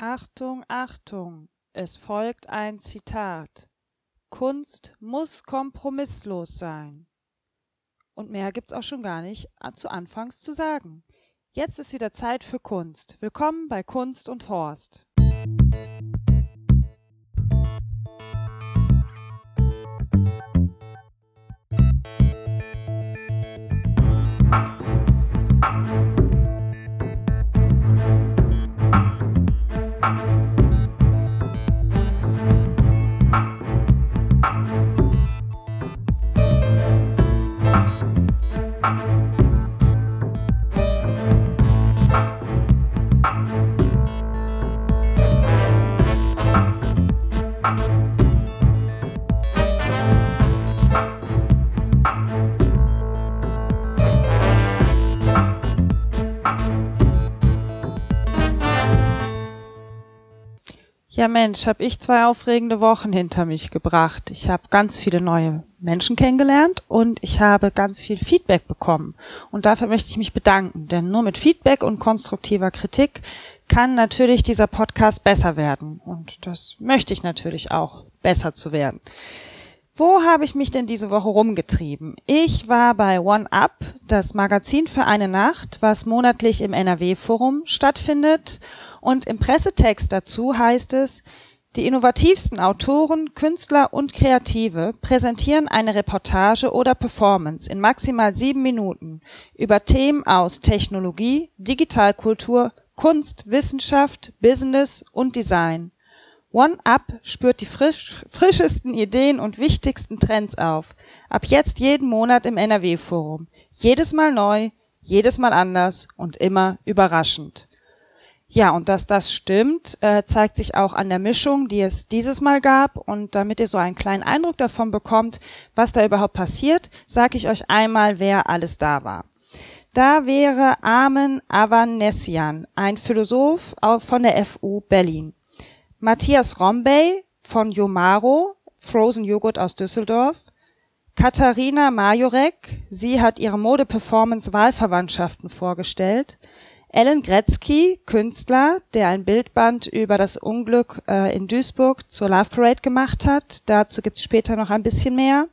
Achtung, Achtung, es folgt ein Zitat. Kunst muss kompromisslos sein. Und mehr gibt's auch schon gar nicht zu Anfangs zu sagen. Jetzt ist wieder Zeit für Kunst. Willkommen bei Kunst und Horst. Ja Mensch, habe ich zwei aufregende Wochen hinter mich gebracht. Ich habe ganz viele neue Menschen kennengelernt und ich habe ganz viel Feedback bekommen. Und dafür möchte ich mich bedanken, denn nur mit Feedback und konstruktiver Kritik kann natürlich dieser Podcast besser werden. Und das möchte ich natürlich auch, besser zu werden. Wo habe ich mich denn diese Woche rumgetrieben? Ich war bei One Up, das Magazin für eine Nacht, was monatlich im NRW-Forum stattfindet und im Pressetext dazu heißt es, die innovativsten Autoren, Künstler und Kreative präsentieren eine Reportage oder Performance in maximal sieben Minuten über Themen aus Technologie, Digitalkultur, Kunst, Wissenschaft, Business und Design. One Up spürt die frisch, frischesten Ideen und wichtigsten Trends auf. Ab jetzt jeden Monat im NRW-Forum. Jedes Mal neu, jedes Mal anders und immer überraschend. Ja, und dass das stimmt, äh, zeigt sich auch an der Mischung, die es dieses Mal gab. Und damit ihr so einen kleinen Eindruck davon bekommt, was da überhaupt passiert, sage ich euch einmal, wer alles da war. Da wäre Armen Avanesian, ein Philosoph von der FU Berlin. Matthias Rombey von Yomaro, Frozen Joghurt aus Düsseldorf. Katharina Majorek, sie hat ihre Mode-Performance Wahlverwandtschaften vorgestellt. Alan Gretzky, Künstler, der ein Bildband über das Unglück äh, in Duisburg zur Love Parade gemacht hat. Dazu gibt's später noch ein bisschen mehr.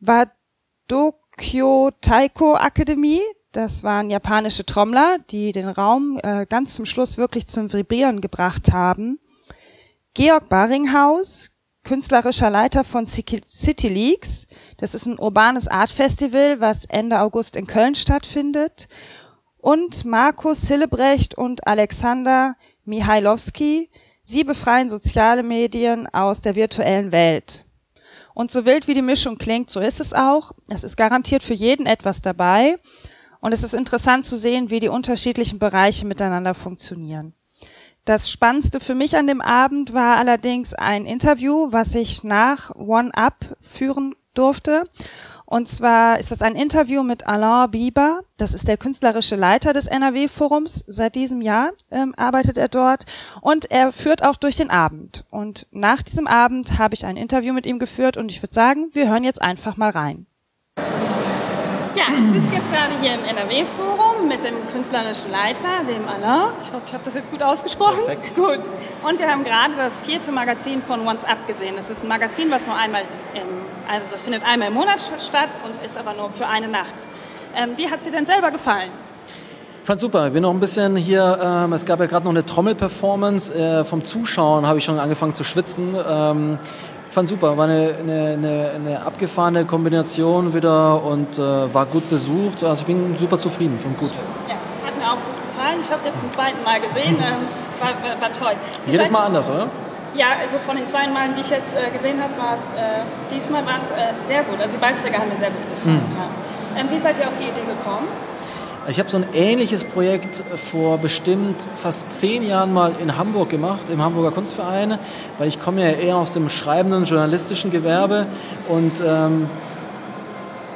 Wadokyo Taiko Akademie, das waren japanische Trommler, die den Raum äh, ganz zum Schluss wirklich zum Vibrieren gebracht haben. Georg Baringhaus, künstlerischer Leiter von City Leaks. Das ist ein urbanes Art Festival, was Ende August in Köln stattfindet und Markus Hillebrecht und Alexander Mihailowski. Sie befreien soziale Medien aus der virtuellen Welt. Und so wild wie die Mischung klingt, so ist es auch. Es ist garantiert für jeden etwas dabei. Und es ist interessant zu sehen, wie die unterschiedlichen Bereiche miteinander funktionieren. Das Spannendste für mich an dem Abend war allerdings ein Interview, was ich nach One Up führen durfte. Und zwar ist das ein Interview mit Alain Bieber. Das ist der künstlerische Leiter des NRW-Forums. Seit diesem Jahr ähm, arbeitet er dort. Und er führt auch durch den Abend. Und nach diesem Abend habe ich ein Interview mit ihm geführt. Und ich würde sagen, wir hören jetzt einfach mal rein. Ja, ich sitze jetzt gerade hier im NRW-Forum mit dem künstlerischen Leiter, dem Alain. Ich hoffe, ich habe das jetzt gut ausgesprochen. Perfekt. Gut. Und wir haben gerade das vierte Magazin von Once Up gesehen. Das ist ein Magazin, was nur einmal, im, also das findet einmal im Monat statt und ist aber nur für eine Nacht. Ähm, wie hat sie denn selber gefallen? Ich fand super. Ich bin noch ein bisschen hier. Ähm, es gab ja gerade noch eine Trommelperformance. Äh, vom Zuschauen habe ich schon angefangen zu schwitzen. Ähm, fand super, war eine, eine, eine, abgefahrene Kombination wieder und äh, war gut besucht. Also ich bin super zufrieden, fand gut. Ja, hat mir auch gut gefallen. Ich habe es jetzt zum zweiten Mal gesehen, äh, war, war, war, toll. Wie Jedes Mal anders, oder? Ja, also von den zwei Malen, die ich jetzt äh, gesehen habe, war es äh, diesmal war es äh, sehr gut. Also die Beiträge haben mir sehr gut gefallen. Mhm. Ja. Ähm, wie seid ihr auf die Idee gekommen? Ich habe so ein ähnliches Projekt vor bestimmt fast zehn Jahren mal in Hamburg gemacht, im Hamburger Kunstverein, weil ich komme ja eher aus dem schreibenden, journalistischen Gewerbe und ähm,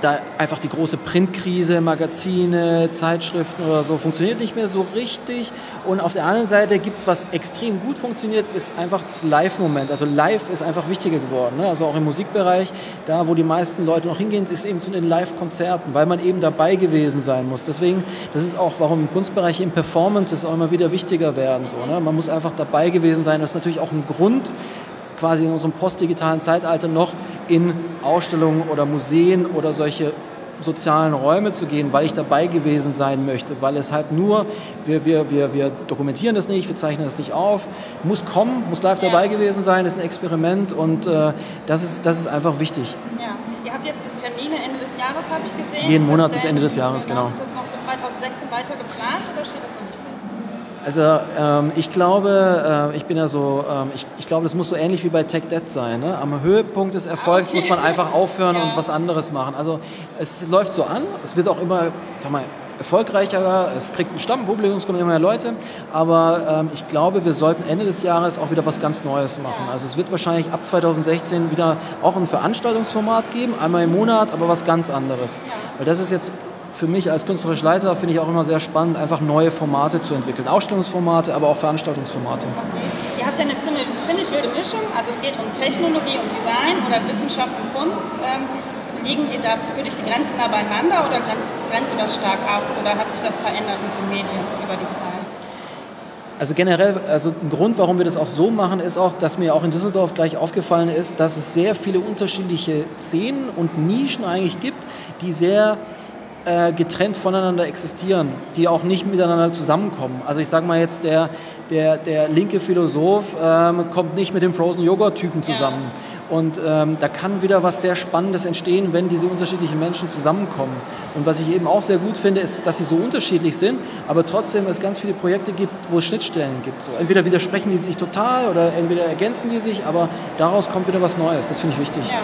da einfach die große Printkrise, Magazine, Zeitschriften oder so funktioniert nicht mehr so richtig. Und auf der anderen Seite gibt es, was extrem gut funktioniert, ist einfach das Live-Moment. Also live ist einfach wichtiger geworden. Ne? Also auch im Musikbereich, da wo die meisten Leute noch hingehen, ist eben zu den Live-Konzerten, weil man eben dabei gewesen sein muss. Deswegen, das ist auch, warum im Kunstbereich im Performance es auch immer wieder wichtiger werden. So, ne? Man muss einfach dabei gewesen sein. Das ist natürlich auch ein Grund, quasi in unserem postdigitalen Zeitalter noch in Ausstellungen oder Museen oder solche sozialen Räume zu gehen, weil ich dabei gewesen sein möchte, weil es halt nur, wir, wir, wir, wir dokumentieren das nicht, wir zeichnen das nicht auf, muss kommen, muss live ja. dabei gewesen sein, ist ein Experiment und äh, das, ist, das ist einfach wichtig. Ja. Ihr habt jetzt bis Termine Ende des Jahres, habe ich gesehen. Jeden Monat bis Ende des Jahres, genau. genau. Ist das noch für 2016 weiter geplant oder steht das noch also ähm, ich glaube, äh, ich bin ja so, ähm, ich, ich glaube, das muss so ähnlich wie bei Tech Dead sein. Ne? Am Höhepunkt des Erfolgs muss man einfach aufhören und was anderes machen. Also es läuft so an, es wird auch immer, sag mal, erfolgreicher, es kriegt ein Stammpublikum, es kommen immer mehr Leute, aber ähm, ich glaube, wir sollten Ende des Jahres auch wieder was ganz Neues machen. Also es wird wahrscheinlich ab 2016 wieder auch ein Veranstaltungsformat geben, einmal im Monat, aber was ganz anderes. Weil das ist jetzt für mich als künstlerischer Leiter finde ich auch immer sehr spannend, einfach neue Formate zu entwickeln. Ausstellungsformate, aber auch Veranstaltungsformate. Ihr habt ja eine ziemlich, ziemlich, wilde Mischung. Also es geht um Technologie und Design oder Wissenschaft und Kunst. Ähm, liegen die da für dich die Grenzen nah beieinander oder grenzt, grenzt du das stark ab oder hat sich das verändert mit den Medien über die Zeit? Also generell, also ein Grund, warum wir das auch so machen, ist auch, dass mir auch in Düsseldorf gleich aufgefallen ist, dass es sehr viele unterschiedliche Szenen und Nischen eigentlich gibt, die sehr äh, getrennt voneinander existieren, die auch nicht miteinander zusammenkommen. Also ich sage mal jetzt, der, der, der linke Philosoph ähm, kommt nicht mit dem Frozen Joghurt-Typen zusammen. Ja. Und ähm, da kann wieder was sehr Spannendes entstehen, wenn diese unterschiedlichen Menschen zusammenkommen. Und was ich eben auch sehr gut finde, ist, dass sie so unterschiedlich sind, aber trotzdem es ganz viele Projekte gibt, wo es Schnittstellen gibt. So, entweder widersprechen die sich total oder entweder ergänzen die sich, aber daraus kommt wieder was Neues. Das finde ich wichtig. Ja.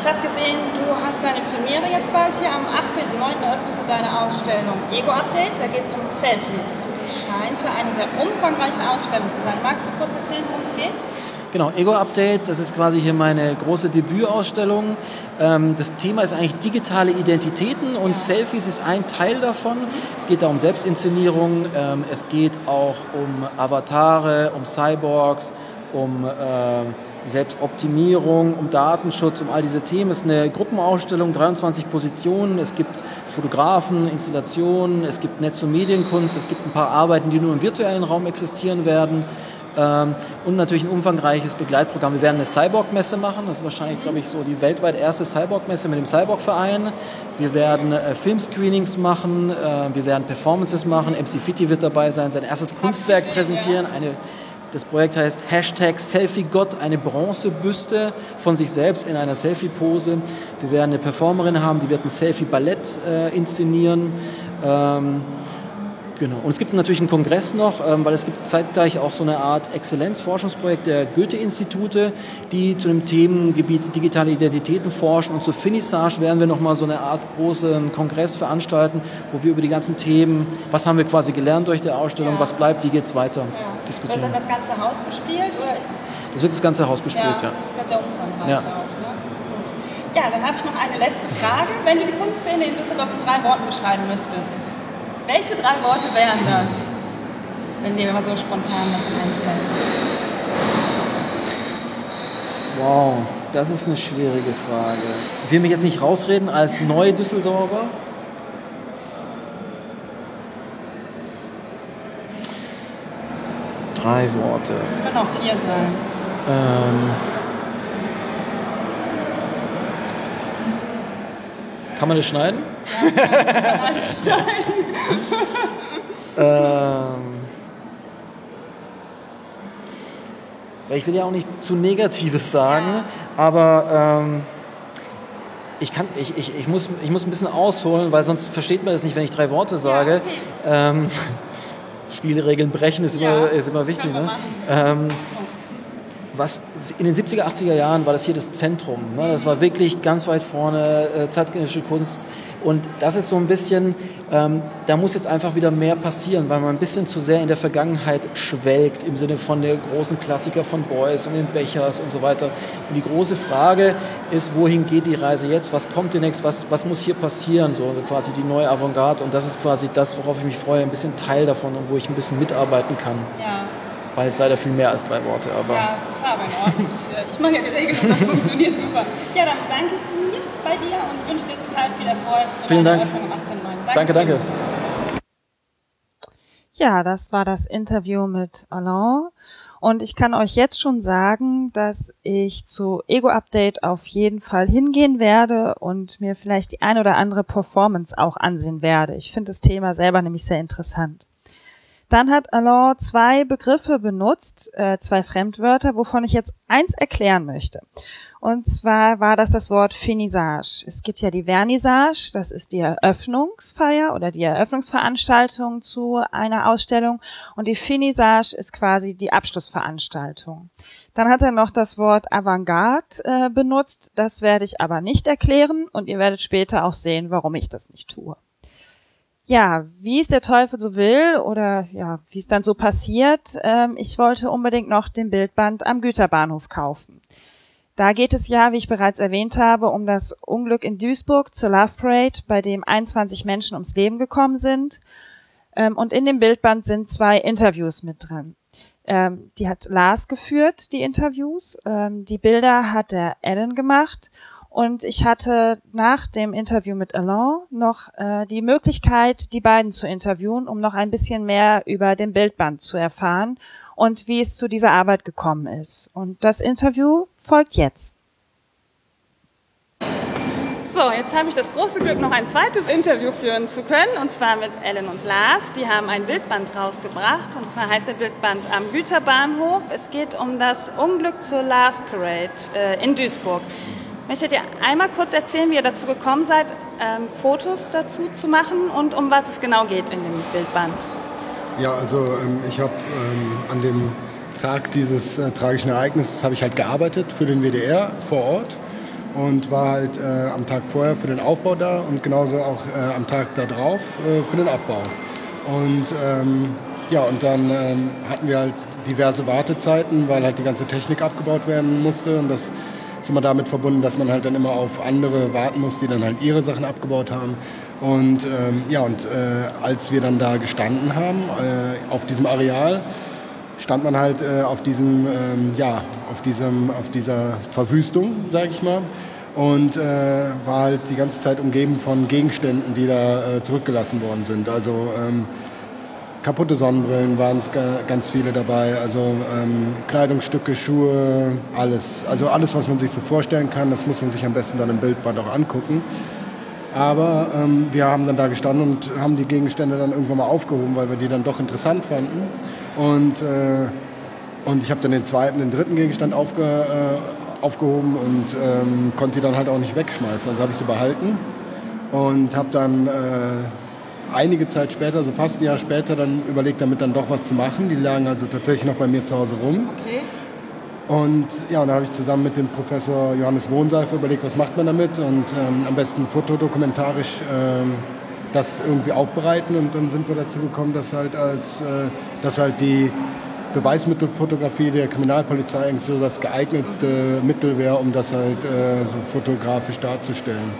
Ich habe gesehen, du hast deine Premiere jetzt bald hier. Am 18.09. eröffnest du deine Ausstellung Ego Update. Da geht es um Selfies. Und es scheint ja eine sehr umfangreiche Ausstellung zu sein. Magst du kurz erzählen, worum es geht? Genau, Ego Update, das ist quasi hier meine große Debütausstellung. Ähm, das Thema ist eigentlich digitale Identitäten und Selfies ist ein Teil davon. Es geht da um Selbstinszenierung, ähm, es geht auch um Avatare, um Cyborgs, um äh, Selbstoptimierung, um Datenschutz, um all diese Themen. Es ist eine Gruppenausstellung, 23 Positionen. Es gibt Fotografen, Installationen, es gibt Netz- und Medienkunst, es gibt ein paar Arbeiten, die nur im virtuellen Raum existieren werden. Ähm, und natürlich ein umfangreiches Begleitprogramm. Wir werden eine Cyborg-Messe machen. Das ist wahrscheinlich, glaube ich, so die weltweit erste Cyborg-Messe mit dem Cyborg-Verein. Wir werden äh, Filmscreenings machen. Äh, wir werden Performances machen. MC Fitti wird dabei sein, sein erstes Kunstwerk präsentieren. Eine das Projekt heißt Hashtag SelfieGott, eine Bronzebüste von sich selbst in einer Selfie-Pose. Wir werden eine Performerin haben, die wird ein Selfie-Ballett äh, inszenieren. Ähm, Genau. Und es gibt natürlich einen Kongress noch, ähm, weil es gibt zeitgleich auch so eine Art Exzellenzforschungsprojekt der Goethe-Institute, die zu dem Themengebiet digitale Identitäten forschen. Und zur Finissage werden wir nochmal so eine Art großen Kongress veranstalten, wo wir über die ganzen Themen, was haben wir quasi gelernt durch die Ausstellung, ja. was bleibt, wie geht es weiter, ja. diskutieren. Wird dann das ganze Haus bespielt oder ist es... Das wird das ganze Haus bespielt, ja. ja. Das ist ja sehr umfangreich ja. auch. Ne? Ja, dann habe ich noch eine letzte Frage. Wenn du die Kunstszene in Düsseldorf in drei Worten beschreiben müsstest, welche drei Worte wären das, wenn dir mal so spontan was einfällt? Wow, das ist eine schwierige Frage. Ich will mich jetzt nicht rausreden als Neu-Düsseldorfer. Drei Worte. Können auch vier sein. Ähm, kann man das schneiden? Ja, kann man alles schneiden. ähm, ich will ja auch nichts zu Negatives sagen, aber ähm, ich, kann, ich, ich, ich, muss, ich muss ein bisschen ausholen, weil sonst versteht man das nicht, wenn ich drei Worte sage. Ja, okay. ähm, Spielregeln brechen ist immer, ja, ist immer wichtig. Ne? Ähm, was in den 70er, 80er Jahren war das hier das Zentrum. Ne? Das war wirklich ganz weit vorne, äh, zeitgenössische Kunst Und das ist so ein bisschen, ähm, da muss jetzt einfach wieder mehr passieren, weil man ein bisschen zu sehr in der Vergangenheit schwelgt, im Sinne von der großen Klassiker von Beuys und den Bechers und so weiter. Und die große Frage ist, wohin geht die Reise jetzt? Was kommt demnächst? Was, was muss hier passieren? So quasi die neue Avantgarde. Und das ist quasi das, worauf ich mich freue, ein bisschen Teil davon und wo ich ein bisschen mitarbeiten kann. Ja. Weil es leider viel mehr als drei Worte. Aber ja, das war aber in Ordnung. Ich, äh, ich mache ja die Regeln das funktioniert super. Ja, dann danke ich dir bei dir und wünsche dir total viel Erfolg für Vielen Dank. Danke, danke. Ja, das war das Interview mit Alain. Und ich kann euch jetzt schon sagen, dass ich zu Ego Update auf jeden Fall hingehen werde und mir vielleicht die ein oder andere Performance auch ansehen werde. Ich finde das Thema selber nämlich sehr interessant. Dann hat Alain zwei Begriffe benutzt, äh, zwei Fremdwörter, wovon ich jetzt eins erklären möchte. Und zwar war das das Wort Finissage. Es gibt ja die Vernissage, das ist die Eröffnungsfeier oder die Eröffnungsveranstaltung zu einer Ausstellung. Und die Finissage ist quasi die Abschlussveranstaltung. Dann hat er noch das Wort Avantgarde äh, benutzt. Das werde ich aber nicht erklären und ihr werdet später auch sehen, warum ich das nicht tue. Ja, wie es der Teufel so will oder ja, wie es dann so passiert, ähm, ich wollte unbedingt noch den Bildband am Güterbahnhof kaufen. Da geht es ja, wie ich bereits erwähnt habe, um das Unglück in Duisburg zur Love Parade, bei dem 21 Menschen ums Leben gekommen sind. Ähm, und in dem Bildband sind zwei Interviews mit drin. Ähm, die hat Lars geführt, die Interviews. Ähm, die Bilder hat der Ellen gemacht. Und ich hatte nach dem Interview mit Alain noch äh, die Möglichkeit, die beiden zu interviewen, um noch ein bisschen mehr über den Bildband zu erfahren und wie es zu dieser Arbeit gekommen ist. Und das Interview folgt jetzt. So, jetzt habe ich das große Glück, noch ein zweites Interview führen zu können, und zwar mit Ellen und Lars. Die haben ein Bildband rausgebracht, und zwar heißt der Bildband am Güterbahnhof. Es geht um das Unglück zur Love Parade äh, in Duisburg. Möchtet ihr einmal kurz erzählen, wie ihr dazu gekommen seid, ähm, Fotos dazu zu machen und um was es genau geht in dem Bildband? Ja, also ähm, ich habe ähm, an dem Tag dieses äh, tragischen Ereignisses habe ich halt gearbeitet für den WDR vor Ort und war halt äh, am Tag vorher für den Aufbau da und genauso auch äh, am Tag darauf äh, für den Abbau. Und ähm, ja, und dann ähm, hatten wir halt diverse Wartezeiten, weil halt die ganze Technik abgebaut werden musste und das ist immer damit verbunden, dass man halt dann immer auf andere warten muss, die dann halt ihre Sachen abgebaut haben. Und ähm, ja, und äh, als wir dann da gestanden haben, äh, auf diesem Areal, stand man halt äh, auf diesem, ähm, ja, auf diesem, auf dieser Verwüstung, sage ich mal. Und äh, war halt die ganze Zeit umgeben von Gegenständen, die da äh, zurückgelassen worden sind. Also ähm, kaputte Sonnenbrillen waren es ganz viele dabei, also ähm, Kleidungsstücke, Schuhe, alles. Also alles, was man sich so vorstellen kann, das muss man sich am besten dann im Bildband auch angucken. Aber ähm, wir haben dann da gestanden und haben die Gegenstände dann irgendwann mal aufgehoben, weil wir die dann doch interessant fanden. Und, äh, und ich habe dann den zweiten, den dritten Gegenstand aufge, äh, aufgehoben und ähm, konnte die dann halt auch nicht wegschmeißen. Also habe ich sie behalten und habe dann äh, einige Zeit später, so fast ein Jahr später, dann überlegt, damit dann doch was zu machen. Die lagen also tatsächlich noch bei mir zu Hause rum. Okay. Und ja, und da habe ich zusammen mit dem Professor Johannes Wohnseifer überlegt, was macht man damit und ähm, am besten fotodokumentarisch ähm, das irgendwie aufbereiten. Und dann sind wir dazu gekommen, dass halt als, äh, dass halt die Beweismittelfotografie der Kriminalpolizei eigentlich so das geeignetste Mittel wäre, um das halt äh, so fotografisch darzustellen.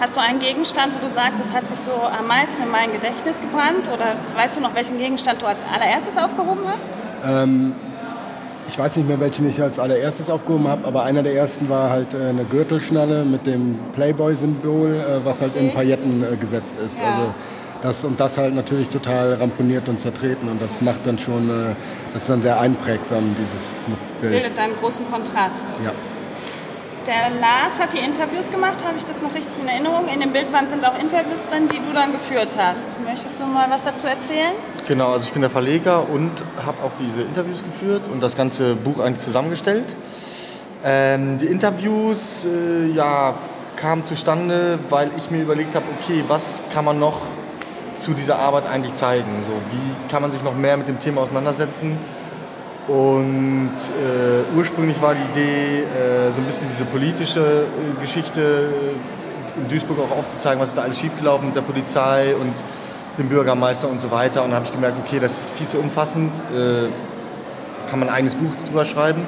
Hast du einen Gegenstand, wo du sagst, das hat sich so am meisten in mein Gedächtnis gebrannt? Oder weißt du noch, welchen Gegenstand du als allererstes aufgehoben hast? Ähm, ich weiß nicht mehr, welchen ich als allererstes aufgehoben habe, aber einer der ersten war halt äh, eine Gürtelschnalle mit dem Playboy-Symbol, äh, was halt in Pailletten äh, gesetzt ist. Ja. Also das und das halt natürlich total ramponiert und zertreten und das macht dann schon, das ist dann sehr einprägsam, dieses Bild. Bildet dann einen großen Kontrast. Ja. Der Lars hat die Interviews gemacht, habe ich das noch richtig in Erinnerung? In dem Bildband sind auch Interviews drin, die du dann geführt hast. Möchtest du mal was dazu erzählen? Genau, also ich bin der Verleger und habe auch diese Interviews geführt und das ganze Buch eigentlich zusammengestellt. Ähm, die Interviews äh, ja, kamen zustande, weil ich mir überlegt habe, okay, was kann man noch zu dieser Arbeit eigentlich zeigen? So, wie kann man sich noch mehr mit dem Thema auseinandersetzen? Und äh, ursprünglich war die Idee, äh, so ein bisschen diese politische äh, Geschichte in Duisburg auch aufzuzeigen, was ist da alles schiefgelaufen mit der Polizei und dem Bürgermeister und so weiter. Und dann habe ich gemerkt, okay, das ist viel zu umfassend, äh, kann man ein eigenes Buch drüber schreiben.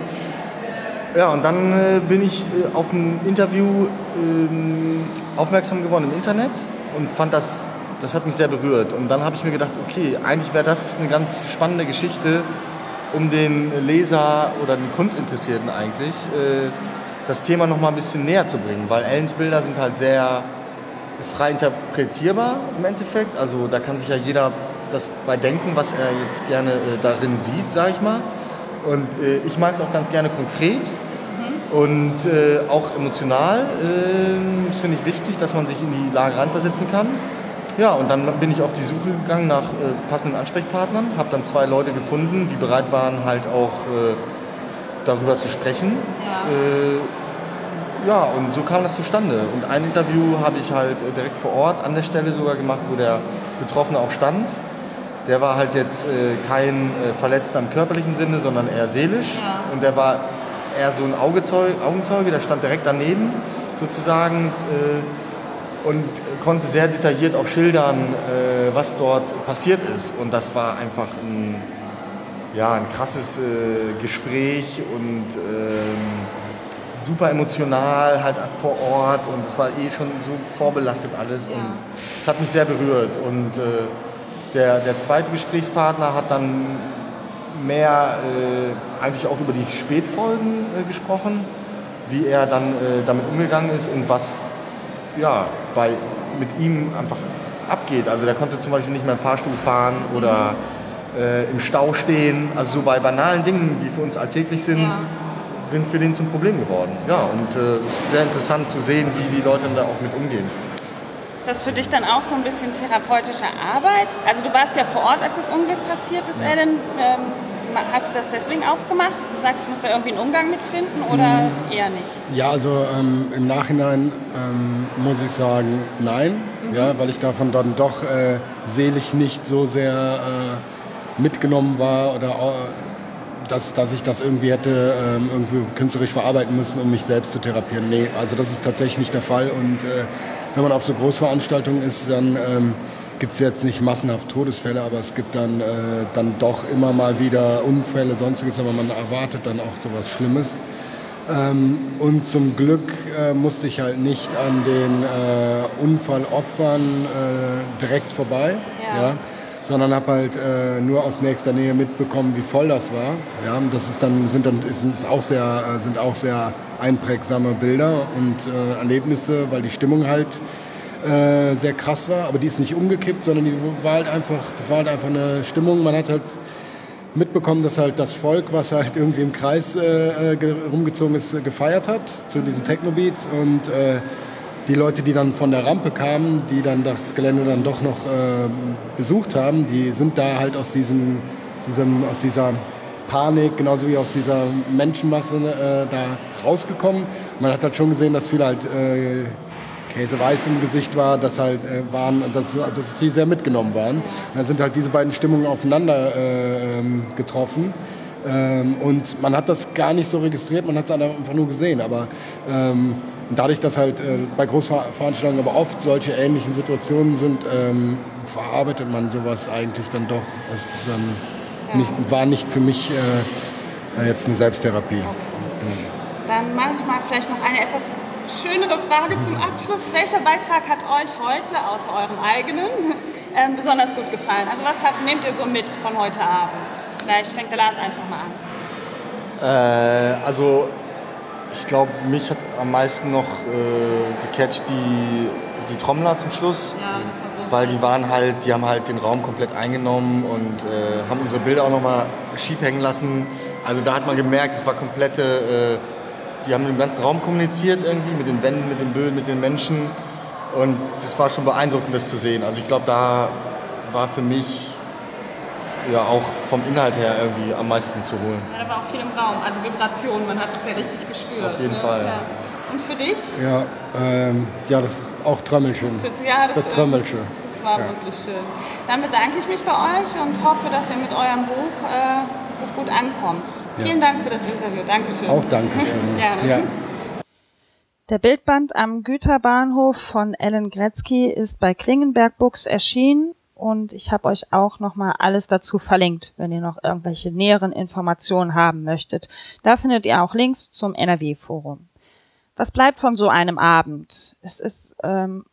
Ja, und dann äh, bin ich äh, auf ein Interview ähm, aufmerksam geworden im Internet und fand das, das hat mich sehr berührt. Und dann habe ich mir gedacht, okay, eigentlich wäre das eine ganz spannende Geschichte, um den Leser oder den Kunstinteressierten eigentlich äh, das Thema noch mal ein bisschen näher zu bringen, weil Ellens Bilder sind halt sehr frei interpretierbar im Endeffekt. Also da kann sich ja jeder das bei denken, was er jetzt gerne äh, darin sieht, sage ich mal. Und äh, ich mag es auch ganz gerne konkret mhm. und äh, auch emotional. Äh, das finde ich wichtig, dass man sich in die Lage reinversetzen kann. Ja, und dann bin ich auf die Suche gegangen nach äh, passenden Ansprechpartnern, habe dann zwei Leute gefunden, die bereit waren, halt auch äh, darüber zu sprechen. Ja. Äh, ja, und so kam das zustande. Und ein Interview habe ich halt äh, direkt vor Ort an der Stelle sogar gemacht, wo der Betroffene auch stand. Der war halt jetzt äh, kein äh, Verletzter im körperlichen Sinne, sondern eher seelisch. Ja. Und der war eher so ein Augezeuge, Augenzeuge, der stand direkt daneben sozusagen und konnte sehr detailliert auch schildern, äh, was dort passiert ist. Und das war einfach ein ja, ein krasses äh, Gespräch und ähm, super emotional halt vor Ort und es war eh schon so vorbelastet alles ja. und es hat mich sehr berührt und äh, der, der zweite Gesprächspartner hat dann mehr äh, eigentlich auch über die Spätfolgen äh, gesprochen, wie er dann äh, damit umgegangen ist und was ja, bei, mit ihm einfach abgeht. Also der konnte zum Beispiel nicht mehr im Fahrstuhl fahren oder äh, im Stau stehen. Also so bei banalen Dingen, die für uns alltäglich sind, ja. sind für den zum Problem geworden. Ja, und äh, es ist sehr interessant zu sehen, wie die Leute da auch mit umgehen. Ist das für dich dann auch so ein bisschen therapeutische Arbeit? Also du warst ja vor Ort, als das Unglück passiert ist, ja. Ellen. Ähm, hast du das deswegen auch gemacht, dass du sagst, du musst da irgendwie einen Umgang mitfinden oder mhm. eher nicht? Ja, also ähm, im Nachhinein ähm, muss ich sagen, nein, mhm. ja, weil ich davon dann doch äh, selig nicht so sehr äh, mitgenommen war oder dass, dass ich das irgendwie hätte ähm, irgendwie künstlerisch verarbeiten müssen, um mich selbst zu therapieren. Nee, also das ist tatsächlich nicht der Fall. Und äh, wenn man auf so Großveranstaltungen ist, dann ähm, gibt es jetzt nicht massenhaft Todesfälle, aber es gibt dann, äh, dann doch immer mal wieder Unfälle, sonstiges, aber man erwartet dann auch so was Schlimmes. Ähm, und zum Glück äh, musste ich halt nicht an den äh, Unfallopfern äh, direkt vorbei. Ja. ja sondern habe halt äh, nur aus nächster Nähe mitbekommen, wie voll das war. Ja, das ist dann sind dann ist, ist auch sehr äh, sind auch sehr einprägsame Bilder und äh, Erlebnisse, weil die Stimmung halt äh, sehr krass war, aber die ist nicht umgekippt, sondern die war halt einfach, das war halt einfach eine Stimmung. Man hat halt mitbekommen, dass halt das Volk, was halt irgendwie im Kreis äh, äh rumgezogen ist, gefeiert hat zu diesen Techno-Beats und äh, die Leute, die dann von der Rampe kamen, die dann das Gelände dann doch noch äh, besucht haben, die sind da halt aus diesem, diesem, aus dieser Panik, genauso wie aus dieser Menschenmasse äh, da rausgekommen. Man hat halt schon gesehen, dass viele halt Käseweiß im Gesicht war, dass halt äh, waren, dass, dass sie sehr mitgenommen waren. Da sind halt diese beiden Stimmungen aufeinander äh, ähm, getroffen. Ähm, und man hat das gar nicht so registriert, man hat es einfach nur gesehen. Aber ähm, dadurch, dass halt äh, bei Großveranstaltungen aber oft solche ähnlichen Situationen sind, ähm, verarbeitet man sowas eigentlich dann doch. Es ähm, ja. nicht, war nicht für mich äh, jetzt eine Selbsttherapie. Okay. Dann mache ich mal vielleicht noch eine etwas schönere Frage zum Abschluss. Welcher Beitrag hat euch heute, außer eurem eigenen, ähm, besonders gut gefallen? Also was habt, nehmt ihr so mit von heute Abend? Vielleicht fängt der Lars einfach mal an. Äh, also ich glaube, mich hat am meisten noch äh, gecatcht die, die Trommler zum Schluss. Ja, das war groß. Weil die waren halt, die haben halt den Raum komplett eingenommen und äh, haben unsere Bilder auch nochmal schief hängen lassen. Also da hat man gemerkt, es war komplette, äh, die haben mit dem ganzen Raum kommuniziert irgendwie, mit den Wänden, mit den Böden, mit den Menschen. Und es war schon beeindruckend, das zu sehen. Also ich glaube, da war für mich ja auch vom Inhalt her irgendwie am meisten zu holen. Ja, da war auch viel im Raum, also Vibration, man hat es ja richtig gespürt. Auf jeden ne? Fall. Ja. Und für dich? Ja, ähm, ja das ist auch Trömmelchen. Ja, das, das Trömmelchen. Das war ja. wirklich schön. Dann bedanke ich mich bei euch und hoffe, dass ihr mit eurem Buch, äh, dass es gut ankommt. Ja. Vielen Dank für das Interview. Dankeschön. Auch Dankeschön. ja. Der Bildband am Güterbahnhof von Ellen Gretzky ist bei Klingenberg Books erschienen und ich habe euch auch nochmal alles dazu verlinkt, wenn ihr noch irgendwelche näheren Informationen haben möchtet. Da findet ihr auch Links zum NRW-Forum. Was bleibt von so einem Abend? Es ist ähm,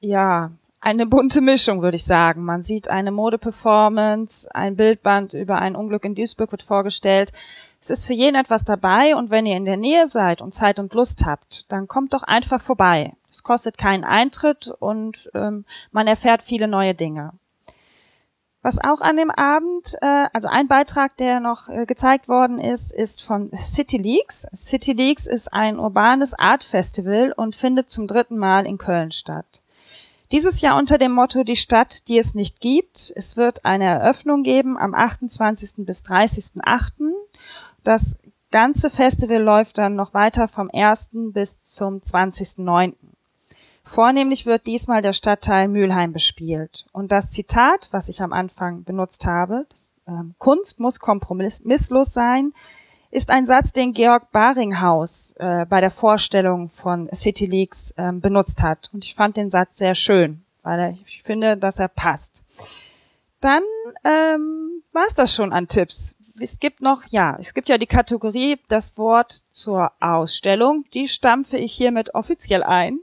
ja eine bunte Mischung, würde ich sagen. Man sieht eine Modeperformance, ein Bildband über ein Unglück in Duisburg wird vorgestellt. Es ist für jeden etwas dabei und wenn ihr in der Nähe seid und Zeit und Lust habt, dann kommt doch einfach vorbei. Es kostet keinen Eintritt und ähm, man erfährt viele neue Dinge. Was auch an dem Abend, äh, also ein Beitrag, der noch äh, gezeigt worden ist, ist von City Leaks. City Leaks ist ein urbanes Art Festival und findet zum dritten Mal in Köln statt. Dieses Jahr unter dem Motto Die Stadt, die es nicht gibt. Es wird eine Eröffnung geben am 28. bis 30.8. Das ganze Festival läuft dann noch weiter vom 1. bis zum 20.9. Vornehmlich wird diesmal der Stadtteil Mülheim bespielt. Und das Zitat, was ich am Anfang benutzt habe, das, ähm, Kunst muss kompromisslos sein, ist ein Satz, den Georg Baringhaus äh, bei der Vorstellung von City Leaks äh, benutzt hat. Und ich fand den Satz sehr schön, weil er, ich finde, dass er passt. Dann ähm, war es das schon an Tipps. Es gibt noch, ja, es gibt ja die Kategorie das Wort zur Ausstellung. Die stampfe ich hiermit offiziell ein.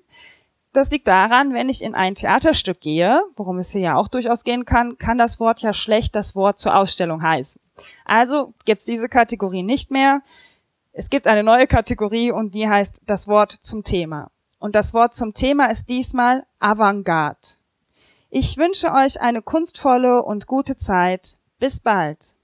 Das liegt daran, wenn ich in ein Theaterstück gehe, worum es hier ja auch durchaus gehen kann, kann das Wort ja schlecht das Wort zur Ausstellung heißen. Also gibt's diese Kategorie nicht mehr. Es gibt eine neue Kategorie und die heißt das Wort zum Thema. Und das Wort zum Thema ist diesmal Avantgarde. Ich wünsche euch eine kunstvolle und gute Zeit. Bis bald.